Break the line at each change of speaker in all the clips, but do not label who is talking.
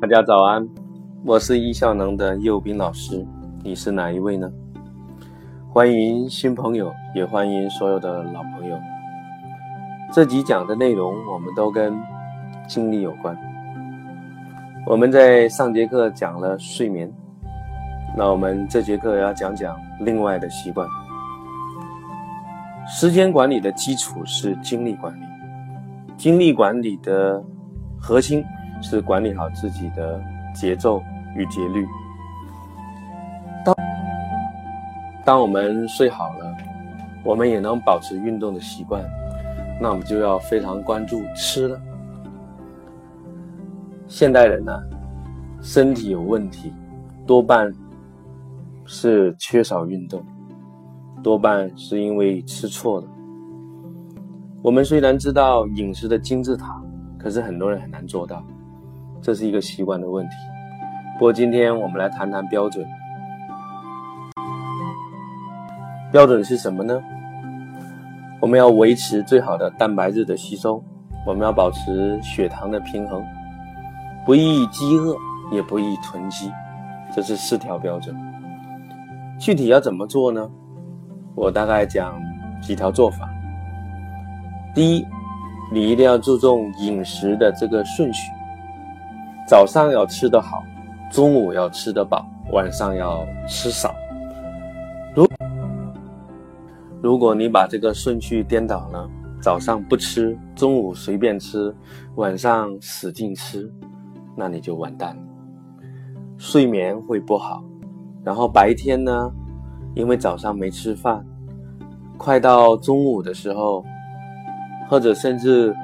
大家早安，我是易效能的右斌老师，你是哪一位呢？欢迎新朋友，也欢迎所有的老朋友。这集讲的内容，我们都跟精力有关。我们在上节课讲了睡眠，那我们这节课要讲讲另外的习惯。时间管理的基础是精力管理，精力管理的核心是管理好自己的节奏与节律。当当我们睡好了，我们也能保持运动的习惯，那我们就要非常关注吃了。现代人呢，身体有问题，多半是缺少运动。多半是因为吃错了。我们虽然知道饮食的金字塔，可是很多人很难做到，这是一个习惯的问题。不过今天我们来谈谈标准。标准是什么呢？我们要维持最好的蛋白质的吸收，我们要保持血糖的平衡，不易饥饿，也不易囤积，这是四条标准。具体要怎么做呢？我大概讲几条做法。第一，你一定要注重饮食的这个顺序，早上要吃得好，中午要吃得饱，晚上要吃少。如如果你把这个顺序颠倒了，早上不吃，中午随便吃，晚上使劲吃，那你就完蛋了，睡眠会不好，然后白天呢？因为早上没吃饭，快到中午的时候，或者甚至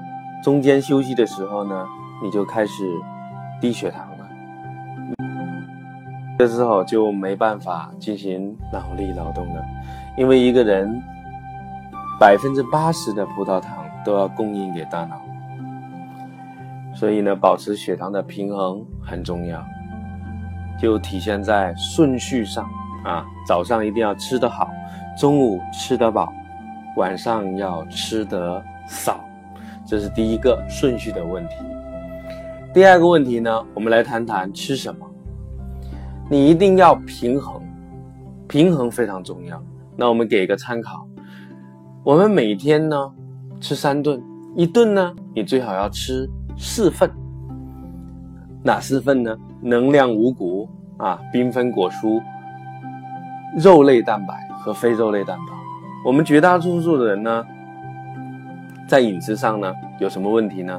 中间休息的时候呢，你就开始低血糖了。这时候就没办法进行脑力劳动了，因为一个人百分之八十的葡萄糖都要供应给大脑，所以呢，保持血糖的平衡很重要，就体现在顺序上。啊，早上一定要吃得好，中午吃得饱，晚上要吃得少，这是第一个顺序的问题。第二个问题呢，我们来谈谈吃什么。你一定要平衡，平衡非常重要。那我们给一个参考，我们每天呢吃三顿，一顿呢你最好要吃四份。哪四份呢？能量五谷啊，缤纷果蔬。肉类蛋白和非肉类蛋白，我们绝大多数的人呢，在饮食上呢有什么问题呢？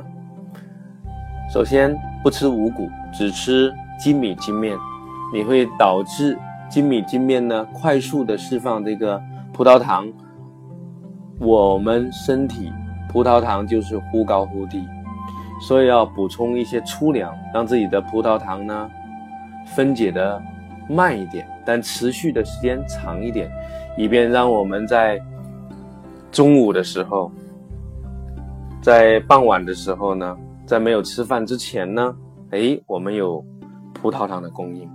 首先不吃五谷，只吃精米精面，你会导致精米精面呢快速的释放这个葡萄糖。我们身体葡萄糖就是忽高忽低，所以要补充一些粗粮，让自己的葡萄糖呢分解的。慢一点，但持续的时间长一点，以便让我们在中午的时候，在傍晚的时候呢，在没有吃饭之前呢，哎，我们有葡萄糖的供应。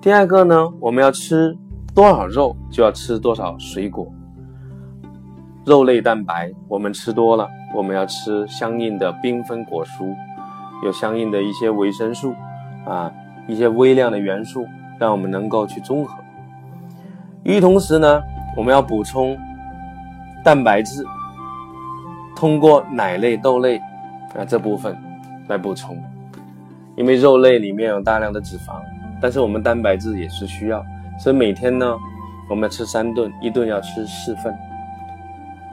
第二个呢，我们要吃多少肉，就要吃多少水果。肉类蛋白我们吃多了，我们要吃相应的缤纷果蔬，有相应的一些维生素啊。一些微量的元素，让我们能够去综合。与此同时呢，我们要补充蛋白质，通过奶类、豆类啊这部分来补充。因为肉类里面有大量的脂肪，但是我们蛋白质也是需要，所以每天呢，我们要吃三顿，一顿要吃四份。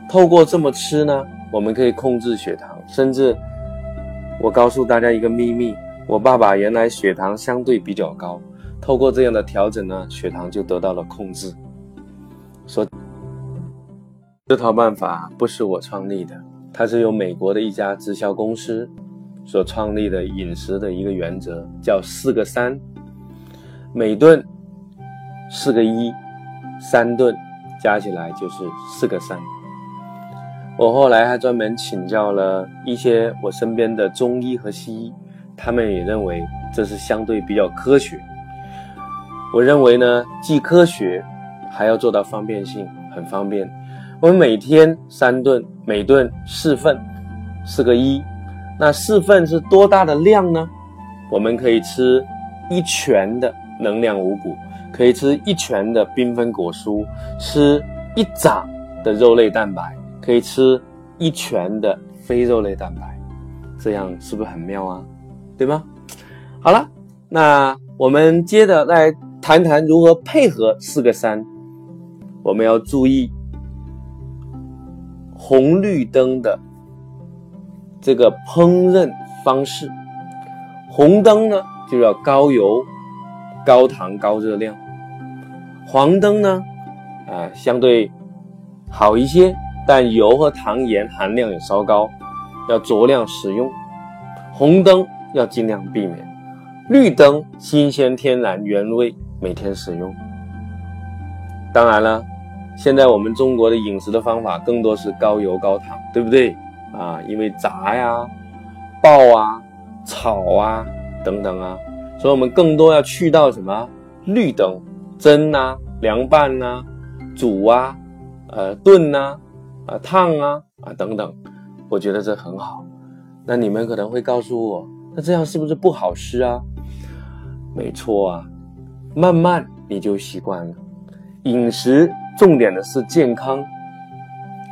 透过这么吃呢，我们可以控制血糖，甚至我告诉大家一个秘密。我爸爸原来血糖相对比较高，透过这样的调整呢，血糖就得到了控制。说这套办法不是我创立的，它是由美国的一家直销公司所创立的饮食的一个原则，叫四个三，每顿四个一，三顿加起来就是四个三。我后来还专门请教了一些我身边的中医和西医。他们也认为这是相对比较科学。我认为呢，既科学，还要做到方便性，很方便。我们每天三顿，每顿四份，四个一。那四份是多大的量呢？我们可以吃一拳的能量五谷，可以吃一拳的缤纷果蔬，吃一掌的肉类蛋白，可以吃一拳的非肉类蛋白，这样是不是很妙啊？对吗？好了，那我们接着来谈谈如何配合四个三。我们要注意红绿灯的这个烹饪方式。红灯呢就要高油、高糖、高热量；黄灯呢，啊相对好一些，但油和糖盐含量也稍高，要酌量使用。红灯要尽量避免，绿灯新鲜、天然、原味，每天使用。当然了，现在我们中国的饮食的方法更多是高油高糖，对不对啊？因为炸呀、爆啊。炒啊，等等啊，所以我们更多要去到什么绿灯蒸啊、凉拌啊、煮啊、呃炖啊、啊烫啊啊等等，我觉得这很好。那你们可能会告诉我，那这样是不是不好吃啊？没错啊，慢慢你就习惯了。饮食重点的是健康，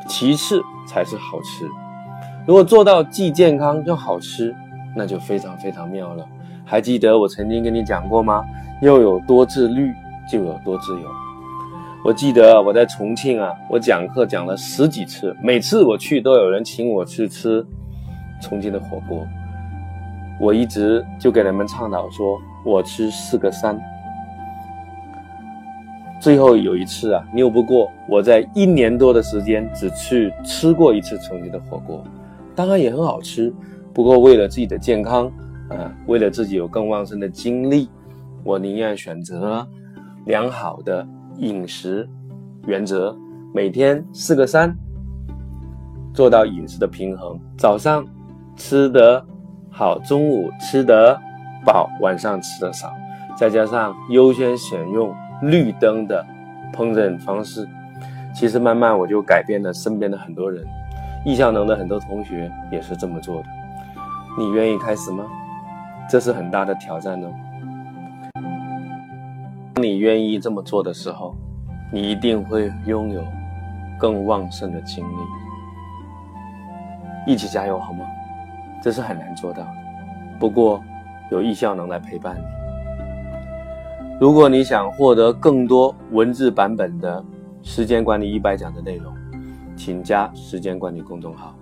其次才是好吃。如果做到既健康又好吃。那就非常非常妙了。还记得我曾经跟你讲过吗？又有多自律，就有多自由。我记得我在重庆啊，我讲课讲了十几次，每次我去都有人请我去吃重庆的火锅。我一直就给人们倡导说，我吃四个三。最后有一次啊，拗不过，我在一年多的时间只去吃过一次重庆的火锅，当然也很好吃。不过，为了自己的健康，啊，为了自己有更旺盛的精力，我宁愿选择良好的饮食原则，每天四个三，做到饮食的平衡。早上吃得好，中午吃得饱，晚上吃得少，再加上优先选用绿灯的烹饪方式，其实慢慢我就改变了身边的很多人，易效能的很多同学也是这么做的。你愿意开始吗？这是很大的挑战哦。当你愿意这么做的时候，你一定会拥有更旺盛的精力。一起加油好吗？这是很难做到的，不过有易效能来陪伴你。如果你想获得更多文字版本的时间管理一百讲的内容，请加时间管理公众号。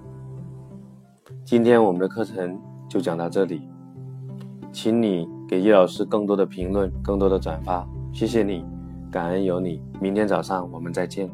今天我们的课程就讲到这里，请你给叶老师更多的评论，更多的转发，谢谢你，感恩有你，明天早上我们再见。